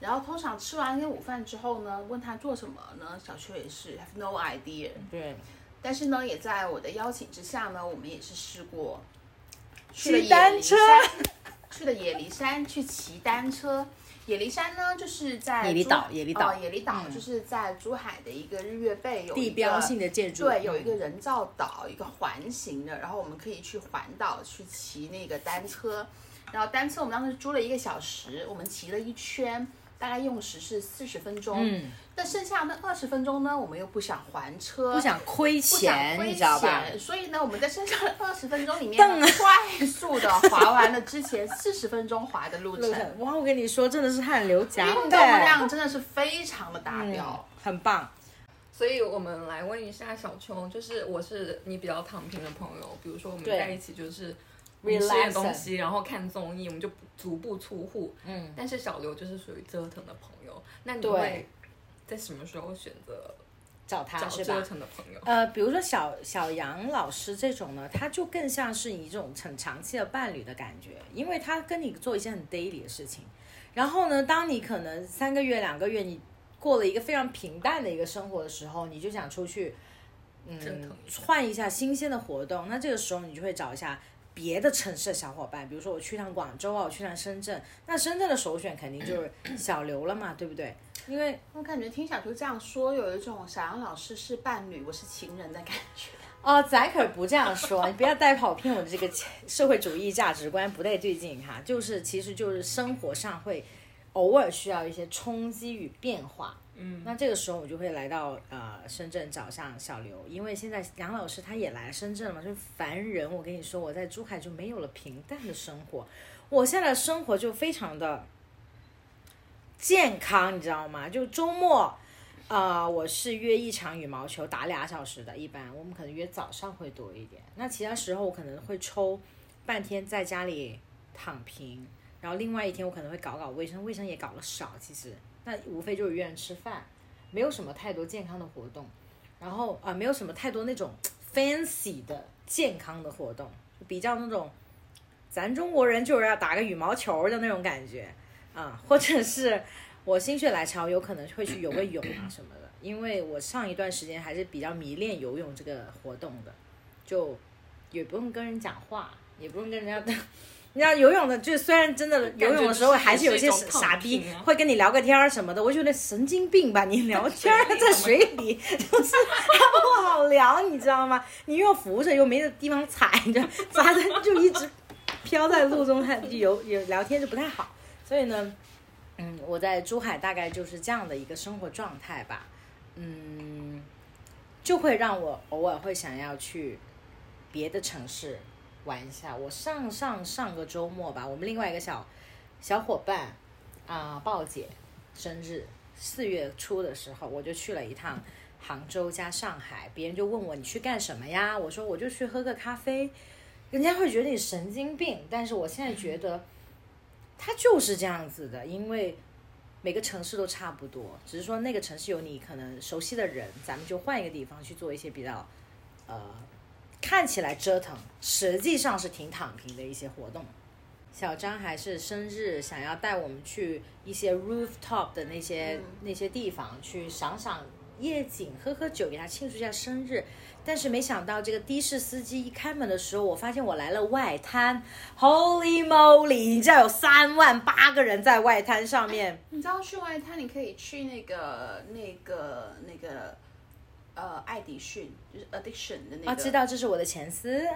然后通常吃完那个午饭之后呢，问他做什么呢？小秋也是 have no idea。对，但是呢，也在我的邀请之下呢，我们也是试过去了骑野单车去了野梨山山去骑单车。野梨山呢，就是在野梨珠岛野梨岛。哦野梨岛嗯。就是在珠海的一个日月贝有地标性的建筑，对，有一个嗯。人造岛，一个环形的，然后我们可以去环岛去骑那个单车，然后单车我们当时租了一个小时，我们骑了一圈，大概用时是四十分钟。嗯，但剩下那二十分钟呢，我们又不想还车，不想亏钱，亏你知道吧？钱，所以呢，我们在剩下的二十分钟里面瞪呢，快速的滑完了之前 四十分钟滑的路程，哇，我跟你说，真的是汗流浃背运动，量真的是非常的达嗯标。很棒。所以我们来问一下小秋，就是我是你比较躺平的朋友，比如说我们在一起就是我们吃 Relax 点东西，然后看综艺，我们就不足不出户。嗯，但是小刘就是属于折腾的朋友，那你会在什么时候选择找他找是吧？折腾的朋友？呃，比如说小小杨老师这种呢，他就更像是一种很长期的伴侣的感觉，因为他跟你做一些很 daily 的事情。然后呢，当你可能三个月、两个月，你过了一个非常平淡的一个生活的时候，你就想出去，嗯换一下新鲜的活动。那这个时候你就会找一下别的城市的小伙伴，比如说我去趟广州啊，我去趟深圳。那深圳的首选肯定就是 小刘了嘛，对不对？因为我感觉听小刘这样说，有一种小杨老师是伴侣，我是情人的感觉。哦，咱可不这样说，你不要带跑偏我的这个社会主义价值观，不太对劲哈。就是，其实就是生活上会偶尔需要一些冲击与变化。嗯，那这个时候我就会来到呃深圳找上小刘，因为现在杨老师他也来深圳了嘛，就烦人。我跟你说，我在珠海就没有了平淡的生活，我现在生活就非常的健康，你知道吗？就周末。呃，我是约一场羽毛球打俩小时的，一般我们可能约早上会多一点。那其他时候我可能会抽半天在家里躺平，然后另外一天我可能会搞搞卫生，卫生也搞了少，其实那无非就是约人吃饭，没有什么太多健康的活动，然后啊、没有什么太多那种 fancy 的健康的活动，就比较那种咱中国人就是要打个羽毛球的那种感觉啊、或者是我心血来潮有可能会去游个泳啊什么的，因为我上一段时间还是比较迷恋游泳这个活动的，就也不用跟人讲话，也不用跟人家。你知道游泳的，就虽然真的游泳的时候还是有一些也是一种傻逼会跟你聊个天儿什么的，我觉得神经病吧，你聊天儿在水里 就是不好聊，你知道吗？你又浮着又没地方踩，你知道，咋的就一直飘在路中，它游有聊天就不太好。所以呢，嗯，我在珠海大概就是这样的一个生活状态吧，嗯，就会让我偶尔会想要去别的城市玩一下。我上上上个周末吧，我们另外一个小小伙伴啊、鲍姐生日，四月初的时候，我就去了一趟杭州加上海。别人就问我你去干什么呀？我说我就去喝个咖啡。人家会觉得你神经病，但是我现在觉得他就是这样子的，因为每个城市都差不多，只是说那个城市有你可能熟悉的人，咱们就换一个地方去做一些比较呃看起来折腾，实际上是挺躺平的一些活动。小张还是生日，想要带我们去一些 rooftop 的那些、那些地方去赏赏夜景，喝喝酒，给他庆祝一下生日。但是没想到这个的士司机一开门的时候，我发现我来了外滩，Holy moly！你知道有三万八个人在外滩上面。你知道去外滩，你可以去那个那个那个呃爱迪逊，就是 addiction 的那个。啊，知道这是我的前司，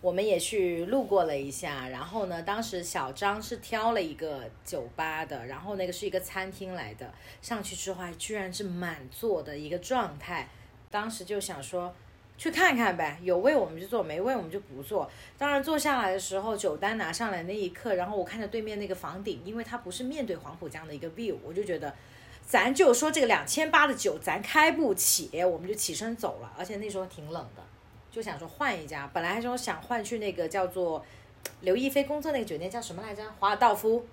我们也去路过了一下。然后呢，当时小张是挑了一个酒吧的，然后那个是一个餐厅来的，上去之后还居然是满座的一个状态。当时就想说。去看看呗，有位我们就坐，没位我们就不坐。当然坐下来的时候，酒单拿上来那一刻，然后我看着对面那个房顶，因为它不是面对黄浦江的一个 view，我就觉得，咱就说这个两千八的酒咱开不起，我们就起身走了。而且那时候挺冷的，就想说换一家。本来还说想换去那个叫做刘亦菲工作那个酒店叫什么来着？华尔道夫，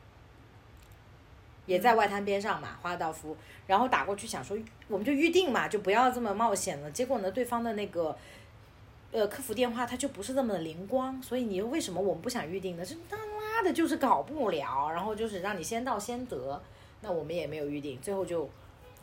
也在外滩边上嘛，华尔道夫。然后打过去想说，我们就预定嘛，就不要这么冒险了。结果呢，对方的那个呃客服电话他就不是这么的灵光，所以你又为什么我们不想预定呢？这他妈的就是搞不了，然后就是让你先到先得，那我们也没有预定，最后就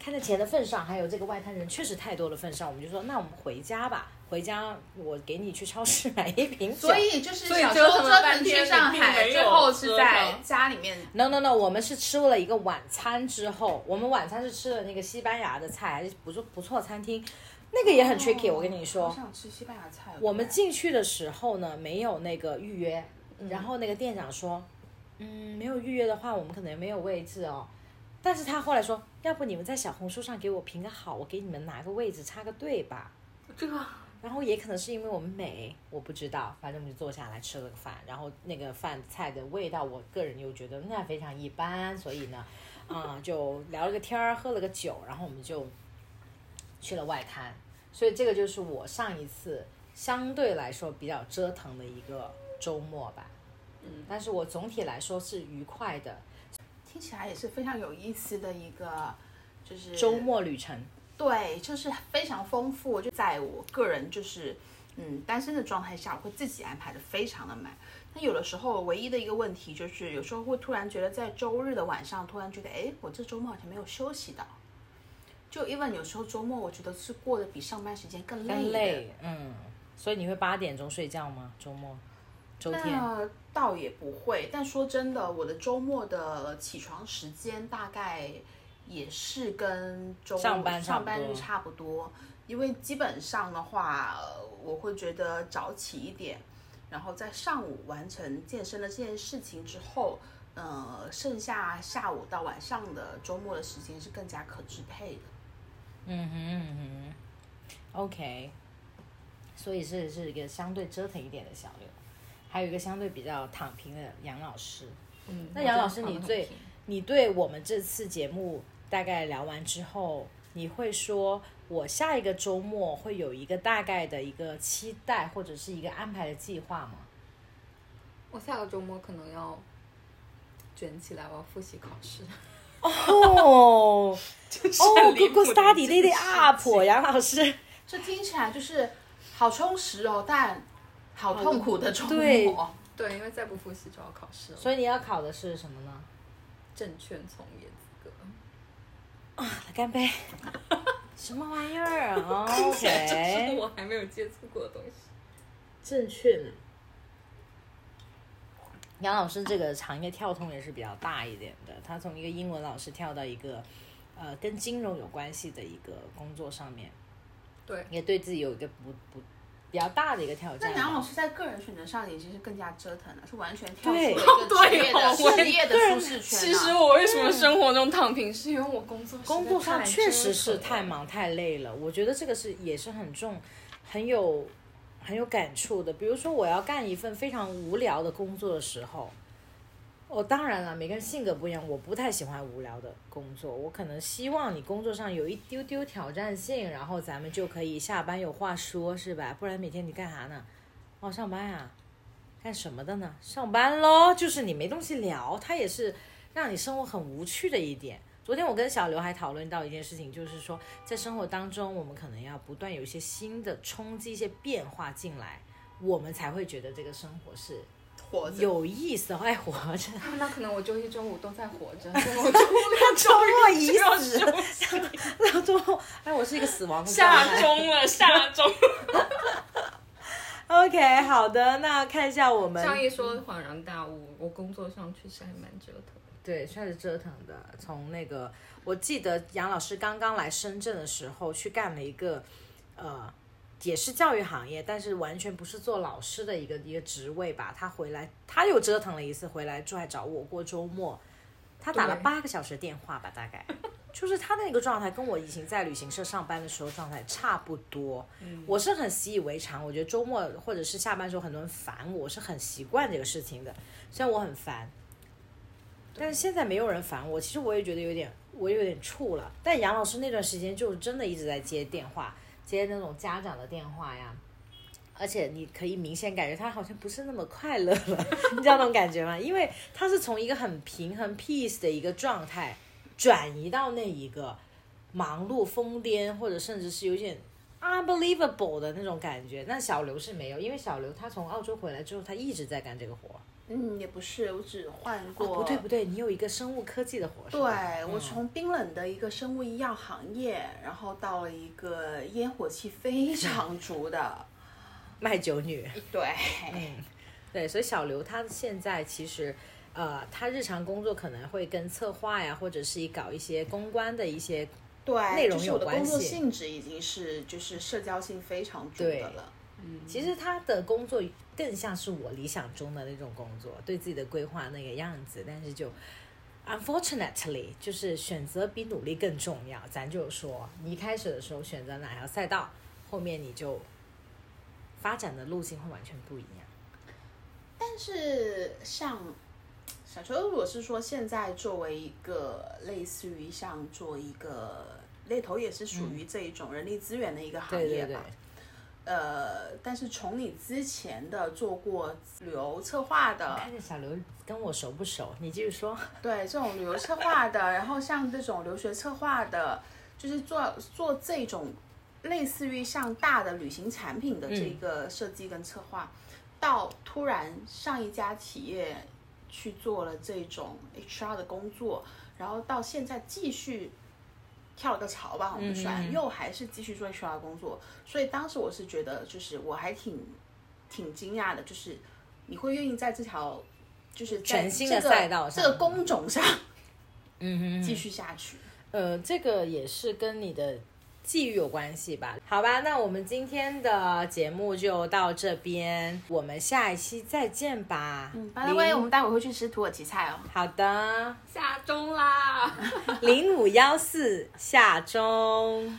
看在钱的份上，还有这个外滩人确实太多的份上，我们就说那我们回家吧。回家我给你去超市 买一瓶酒。所以就是所以小时候折腾了折腾去半天上海，最后是在家里面 No no no，我们是吃了一个晚餐之后，我们晚餐是吃了那个西班牙的菜，还是不错不错餐厅，那个也很 tricky、我跟你说好，想吃西班牙菜。我们进去的时候呢，没有那个预约，然后那个店长说，嗯，没有预约的话，我们可能没有位置哦。但是他后来说，要不你们在小红书上给我评个好，我给你们拿个位置插个队吧。这个。然后也可能是因为我们美，我不知道，反正我们就坐下来吃了个饭，然后那个饭菜的味道，我个人又觉得那非常一般，所以呢，啊、就聊了个天儿，喝了个酒，然后我们就去了外滩，所以这个就是我上一次相对来说比较折腾的一个周末吧，嗯，但是我总体来说是愉快的听起来也是非常有意思的一个，就是周末旅程，对，就是非常丰富。就在我个人就是嗯单身的状态下，我会自己安排的非常的满。那有的时候唯一的一个问题就是，有时候会突然觉得在周日的晚上，突然觉得，哎，我这周末好像没有休息到。就 even 有时候周末，我觉得是过得比上班时间更累。更累，嗯，所以你会八点钟睡觉吗？周末，周天？那倒也不会，但说真的，我的周末的起床时间大概也是跟周上班上班日差不多，因为基本上的话，呃我会觉得早起一点，然后在上午完成健身的这件事情之后，呃，剩下下午到晚上的周末的时间是更加可支配的。嗯哼嗯哼，OK，所以是是一个相对折腾一点的小刘，还有一个相对比较躺平的杨老师。嗯，那杨老师你最你对我们这次节目大概聊完之后，你会说我下一个周末会有一个大概的一个期待或者是一个安排的计划吗？我下个周末可能要卷起来，我要复习考试。哦 哦离，Good 谱 Good 的 Study 一件 Daily Up，杨老师。这听起来就是好充实哦，但好痛苦的周末。对对，因为再不复习就要考试了。所以你要考的是什么呢？证券从业资格。来干杯！什么玩意儿啊 就是我还没有接触过的东西。证券。杨老师这个行业跳通也是比较大一点的，他从一个英文老师跳到一个呃跟金融有关系的一个工作上面，对，也对自己有一个不不比较大的一个挑战吧。那梁老师在个人选择上已经是更加折腾了，是完全跳出一个职业的舒适圈、啊。其实我为什么生活中躺平，是因为我工作工作上确实是太太忙太累了，我觉得这个是也是很重，很有很有感触的。比如说，我要干一份非常无聊的工作的时候，哦、当然了，每个人性格不一样，我不太喜欢无聊的工作，我可能希望你工作上有一丢丢挑战性，然后咱们就可以下班有话说，是吧？不然每天你干啥呢？哦，上班呀、干什么的呢？上班喽，就是你没东西聊，它也是让你生活很无趣的一点。昨天我跟小刘还讨论到一件事情，就是说在生活当中，我们可能要不断有一些新的冲击、一些变化进来，我们才会觉得这个生活是活着。有意思、还活着。那可能我周一周五都在活着，我 周六周末已就要死，休息，到最后，哎，我是一个死亡的下态。钟了，下钟。OK，好的，那看一下我们这样一说，恍然大悟，我工作上确实还蛮折腾。对，算是折腾的。从那个，我记得杨老师刚刚来深圳的时候，去干了一个，呃，也是教育行业，但是完全不是做老师的一个一个职位吧。他回来，他又折腾了一次，回来就来找我过周末。他打了八个小时电话吧，大概，就是他那个状态跟我以前在旅行社上班的时候状态差不多。我是很习以为常，我觉得周末或者是下班时候很多人烦我，我是很习惯这个事情的。虽然我很烦，但是现在没有人烦我，其实我也觉得有点，我有点怵了。但杨老师那段时间就真的一直在接电话，接那种家长的电话呀，而且你可以明显感觉他好像不是那么快乐了，你知道那种感觉吗？因为他是从一个很平衡 peace 的一个状态转移到那一个忙碌疯癫，或者甚至是有点 unbelievable 的那种感觉。那小刘是没有，因为小刘他从澳洲回来之后，他一直在干这个活。嗯，也不是，我只换过。哦，不对不对，你有一个生物科技的活，对我从冰冷的一个生物医药行业，然后到了一个烟火气非常足的，卖酒女，对，嗯，对，所以小刘他现在其实。呃，他日常工作可能会跟策划呀，或者是搞一些公关的一些对，内容就是我的工作有关系性质已经是就是社交性非常足的了。嗯其实他的工作更像是我理想中的那种工作，对自己的规划那个样子，但是就 unfortunately 就是选择比努力更重要。咱就说，你一开始的时候选择哪条赛道，后面你就发展的路径会完全不一样。但是像小秋，如果是说现在作为一个类似于像做一个猎头，也是属于这一种人力资源的一个行业吧。，呃，但是从你之前的做过旅游策划的，看见小刘跟我熟不熟？你继续说。对这种旅游策划的，然后像这种留学策划的，就是做做这种类似于像大的旅行产品的这个设计跟策划，到突然上一家企业去做了这种 HR 的工作，然后到现在继续。跳了个槽吧，我们算、又还是继续做 HR 工作，所以当时我是觉得，就是我还挺挺惊讶的，就是你会愿意在这条就是在全新的赛道上这个工种上嗯哼继续下去。呃，这个也是跟你的际遇有关系吧？好吧，那我们今天的节目就到这边，我们下一期再见吧。嗯拜拜，我们待会会去吃土耳其菜哦。好的，下钟啦。零五幺四下钟。